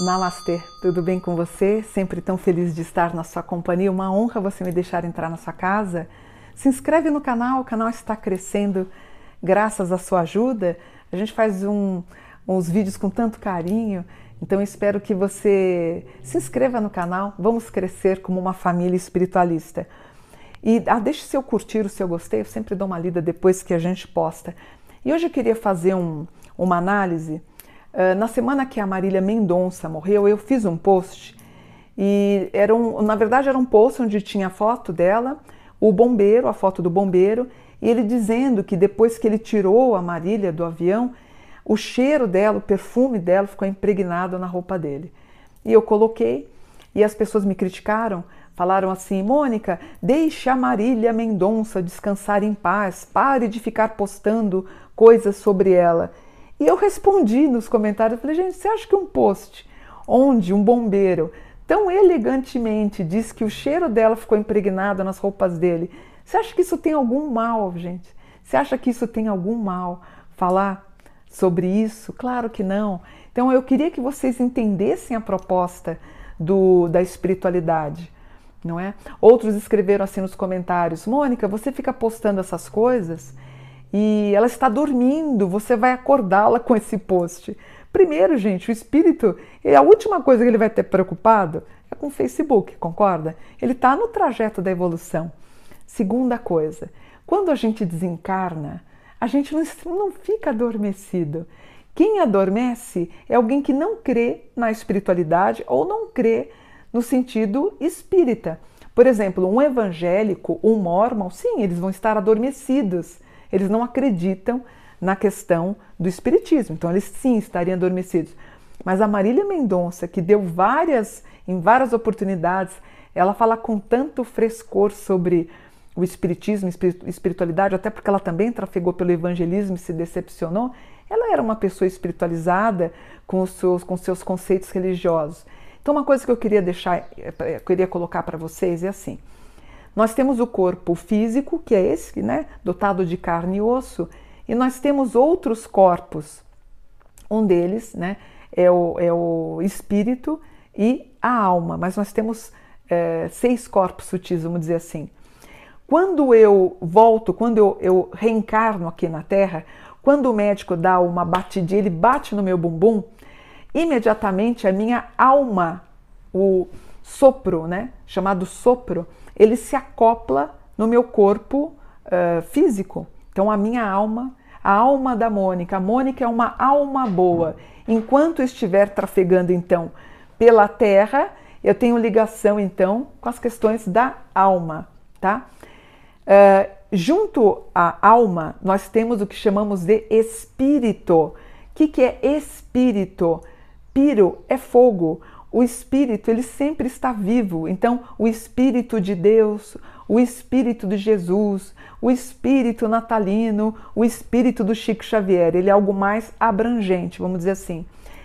Namastê, tudo bem com você? Sempre tão feliz de estar na sua companhia. Uma honra você me deixar entrar na sua casa. Se inscreve no canal, o canal está crescendo graças à sua ajuda. A gente faz um, uns vídeos com tanto carinho, então espero que você se inscreva no canal. Vamos crescer como uma família espiritualista. E ah, deixe seu curtir, o seu gostei, eu sempre dou uma lida depois que a gente posta. E hoje eu queria fazer um, uma análise ah, na semana que a Marília Mendonça morreu, eu fiz um post e era um, na verdade era um post onde tinha a foto dela, o bombeiro, a foto do bombeiro, e ele dizendo que depois que ele tirou a Marília do avião, o cheiro dela, o perfume dela ficou impregnado na roupa dele. E eu coloquei e as pessoas me criticaram, falaram assim: Mônica, deixe a Marília Mendonça descansar em paz, pare de ficar postando coisas sobre ela. E eu respondi nos comentários, falei, gente, você acha que um post onde um bombeiro tão elegantemente diz que o cheiro dela ficou impregnado nas roupas dele, você acha que isso tem algum mal, gente? Você acha que isso tem algum mal? Falar sobre isso? Claro que não. Então eu queria que vocês entendessem a proposta do, da espiritualidade, não é? Outros escreveram assim nos comentários: Mônica, você fica postando essas coisas e ela está dormindo, você vai acordá-la com esse post. Primeiro, gente, o espírito, a última coisa que ele vai ter preocupado é com o Facebook, concorda? Ele está no trajeto da evolução. Segunda coisa, quando a gente desencarna, a gente não, não fica adormecido. Quem adormece é alguém que não crê na espiritualidade ou não crê no sentido espírita. Por exemplo, um evangélico, um mormon, sim, eles vão estar adormecidos eles não acreditam na questão do espiritismo. Então eles sim estariam adormecidos. Mas a Marília Mendonça, que deu várias, em várias oportunidades, ela fala com tanto frescor sobre o espiritismo, espiritualidade, até porque ela também trafegou pelo evangelismo e se decepcionou. Ela era uma pessoa espiritualizada com os seus, com seus conceitos religiosos. Então, uma coisa que eu queria deixar, eu queria colocar para vocês é assim: nós temos o corpo físico, que é esse, né, dotado de carne e osso, e nós temos outros corpos. Um deles, né, é o, é o espírito e a alma, mas nós temos é, seis corpos sutis, vamos dizer assim. Quando eu volto, quando eu, eu reencarno aqui na Terra, quando o médico dá uma batidinha, ele bate no meu bumbum, imediatamente a minha alma, o sopro, né, chamado sopro, ele se acopla no meu corpo uh, físico. Então, a minha alma, a alma da Mônica, a Mônica é uma alma boa. Enquanto estiver trafegando, então, pela terra, eu tenho ligação, então, com as questões da alma, tá? Uh, junto à alma, nós temos o que chamamos de espírito. O que, que é espírito? Piro é fogo o espírito ele sempre está vivo. Então, o espírito de Deus, o espírito de Jesus, o espírito natalino, o espírito do Chico Xavier, ele é algo mais abrangente, vamos dizer assim.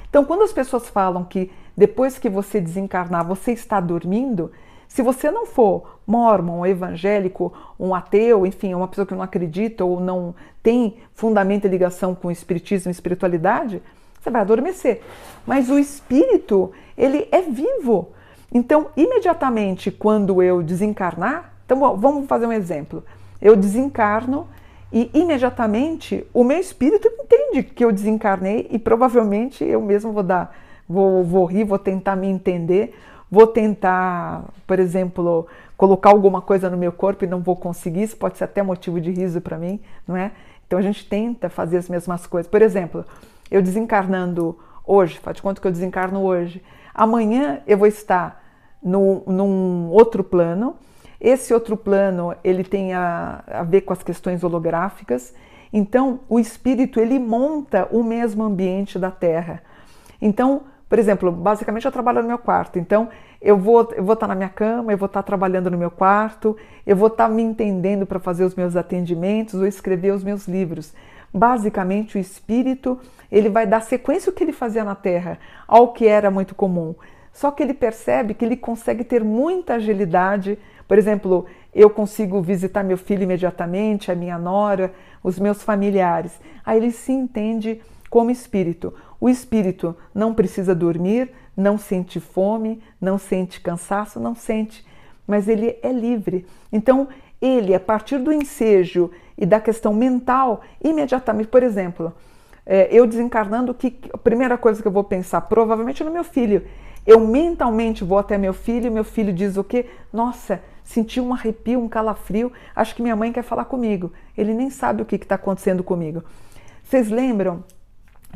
Então, quando as pessoas falam que depois que você desencarnar, você está dormindo, se você não for mormon, evangélico, um ateu, enfim, uma pessoa que não acredita ou não tem fundamento e ligação com espiritismo e espiritualidade, você vai adormecer. Mas o espírito, ele é vivo. Então, imediatamente quando eu desencarnar, então vamos fazer um exemplo. Eu desencarno e imediatamente o meu espírito entende que eu desencarnei e provavelmente eu mesmo vou dar, vou, vou rir, vou tentar me entender, vou tentar, por exemplo, colocar alguma coisa no meu corpo e não vou conseguir, isso pode ser até motivo de riso para mim, não é? Então a gente tenta fazer as mesmas coisas. Por exemplo, eu desencarnando hoje, faz de conta que eu desencarno hoje, amanhã eu vou estar no, num outro plano. Esse outro plano ele tem a, a ver com as questões holográficas. Então, o espírito ele monta o mesmo ambiente da Terra. Então, por exemplo, basicamente eu trabalho no meu quarto. Então, eu vou, eu vou estar na minha cama, eu vou estar trabalhando no meu quarto, eu vou estar me entendendo para fazer os meus atendimentos ou escrever os meus livros. Basicamente, o espírito ele vai dar sequência ao que ele fazia na Terra, ao que era muito comum. Só que ele percebe que ele consegue ter muita agilidade. Por exemplo, eu consigo visitar meu filho imediatamente, a minha nora, os meus familiares. Aí ele se entende como espírito. O espírito não precisa dormir, não sente fome, não sente cansaço, não sente, mas ele é livre. Então, ele, a partir do ensejo e da questão mental, imediatamente, por exemplo, é, eu desencarnando, que a primeira coisa que eu vou pensar, provavelmente é no meu filho. Eu mentalmente vou até meu filho, meu filho diz o quê? Nossa, senti um arrepio, um calafrio, acho que minha mãe quer falar comigo. Ele nem sabe o que está acontecendo comigo. Vocês lembram?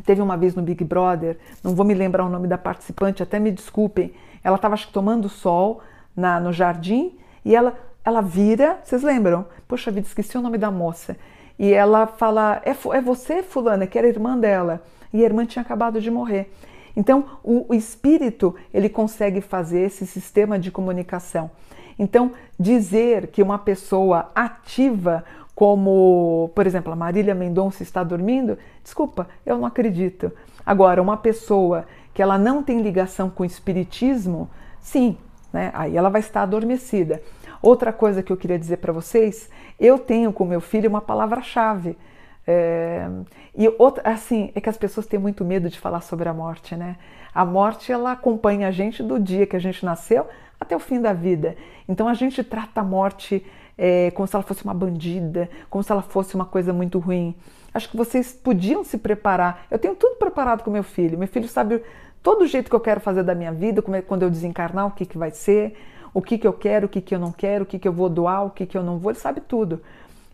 Teve uma vez no Big Brother, não vou me lembrar o nome da participante, até me desculpem. Ela estava tomando sol na, no jardim e ela, ela vira, vocês lembram? Poxa vida, esqueci o nome da moça. E ela fala: É, é você, Fulana, que era irmã dela. E a irmã tinha acabado de morrer. Então, o, o espírito ele consegue fazer esse sistema de comunicação. Então, dizer que uma pessoa ativa, como, por exemplo, a Marília Mendonça está dormindo, desculpa, eu não acredito. Agora, uma pessoa que ela não tem ligação com o espiritismo, sim, né? aí ela vai estar adormecida. Outra coisa que eu queria dizer para vocês, eu tenho com meu filho uma palavra-chave. É, e outra, assim, é que as pessoas têm muito medo de falar sobre a morte, né? A morte ela acompanha a gente do dia que a gente nasceu até o fim da vida. Então a gente trata a morte é, como se ela fosse uma bandida, como se ela fosse uma coisa muito ruim. Acho que vocês podiam se preparar. Eu tenho tudo preparado com meu filho. Meu filho sabe todo o jeito que eu quero fazer da minha vida, é, quando eu desencarnar, o que, que vai ser, o que, que eu quero, o que, que eu não quero, o que, que eu vou doar, o que, que eu não vou. Ele sabe tudo.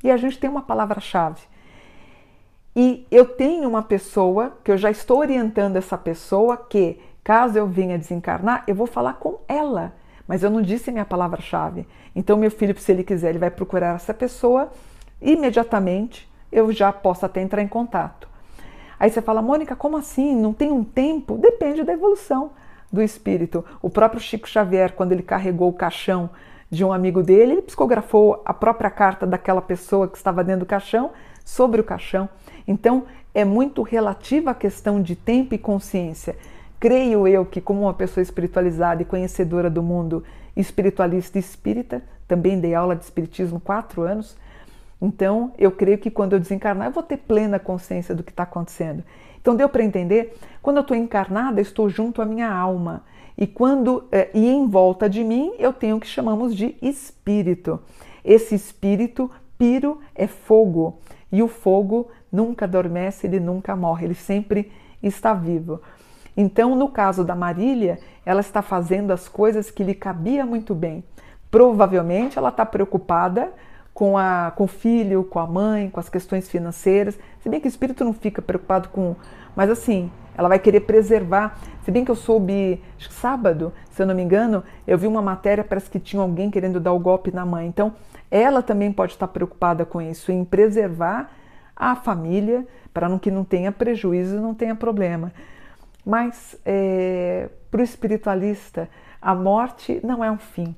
E a gente tem uma palavra-chave. E eu tenho uma pessoa que eu já estou orientando essa pessoa que, caso eu venha desencarnar, eu vou falar com ela. Mas eu não disse minha palavra-chave. Então, meu filho, se ele quiser, ele vai procurar essa pessoa. Imediatamente eu já posso até entrar em contato. Aí você fala, Mônica, como assim? Não tem um tempo? Depende da evolução do espírito. O próprio Chico Xavier, quando ele carregou o caixão de um amigo dele, ele psicografou a própria carta daquela pessoa que estava dentro do caixão sobre o caixão. Então, é muito relativa a questão de tempo e consciência. Creio eu que, como uma pessoa espiritualizada e conhecedora do mundo espiritualista e espírita, também dei aula de espiritismo quatro anos, então eu creio que quando eu desencarnar eu vou ter plena consciência do que está acontecendo. Então deu para entender? Quando eu estou encarnada, eu estou junto à minha alma. E quando é, e em volta de mim eu tenho o que chamamos de espírito. Esse espírito piro é fogo e o fogo nunca adormece, ele nunca morre, ele sempre está vivo. Então, no caso da Marília, ela está fazendo as coisas que lhe cabia muito bem. Provavelmente ela está preocupada com, a, com o filho, com a mãe, com as questões financeiras. Se bem que o espírito não fica preocupado com. Mas assim, ela vai querer preservar. Se bem que eu soube, acho que sábado, se eu não me engano, eu vi uma matéria, parece que tinha alguém querendo dar o golpe na mãe. Então, ela também pode estar preocupada com isso, em preservar a família, para que não tenha prejuízo, não tenha problema. Mas é, para o espiritualista, a morte não é um fim.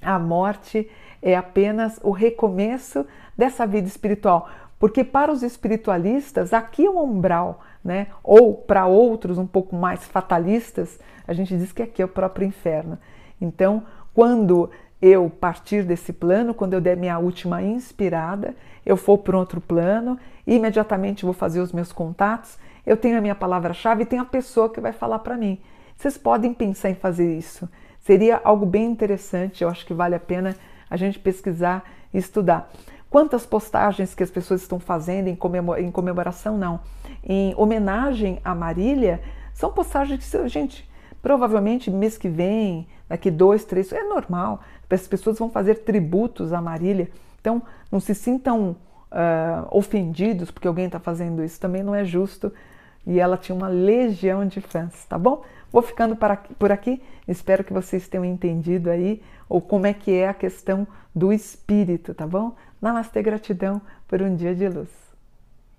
A morte é apenas o recomeço dessa vida espiritual. Porque para os espiritualistas, aqui é um umbral, né? Ou para outros um pouco mais fatalistas, a gente diz que aqui é o próprio inferno. Então, quando eu partir desse plano, quando eu der minha última inspirada, eu for para outro plano, imediatamente vou fazer os meus contatos eu tenho a minha palavra-chave e tenho a pessoa que vai falar para mim. Vocês podem pensar em fazer isso. Seria algo bem interessante, eu acho que vale a pena a gente pesquisar e estudar. Quantas postagens que as pessoas estão fazendo em, comemoração, não, em homenagem a Marília, são postagens que, gente, provavelmente mês que vem, daqui dois, três, é normal, as pessoas vão fazer tributos a Marília. Então, não se sintam uh, ofendidos porque alguém está fazendo isso, também não é justo e ela tinha uma legião de fãs, tá bom? Vou ficando por aqui, espero que vocês tenham entendido aí ou como é que é a questão do espírito, tá bom? Namastê, gratidão por um dia de luz.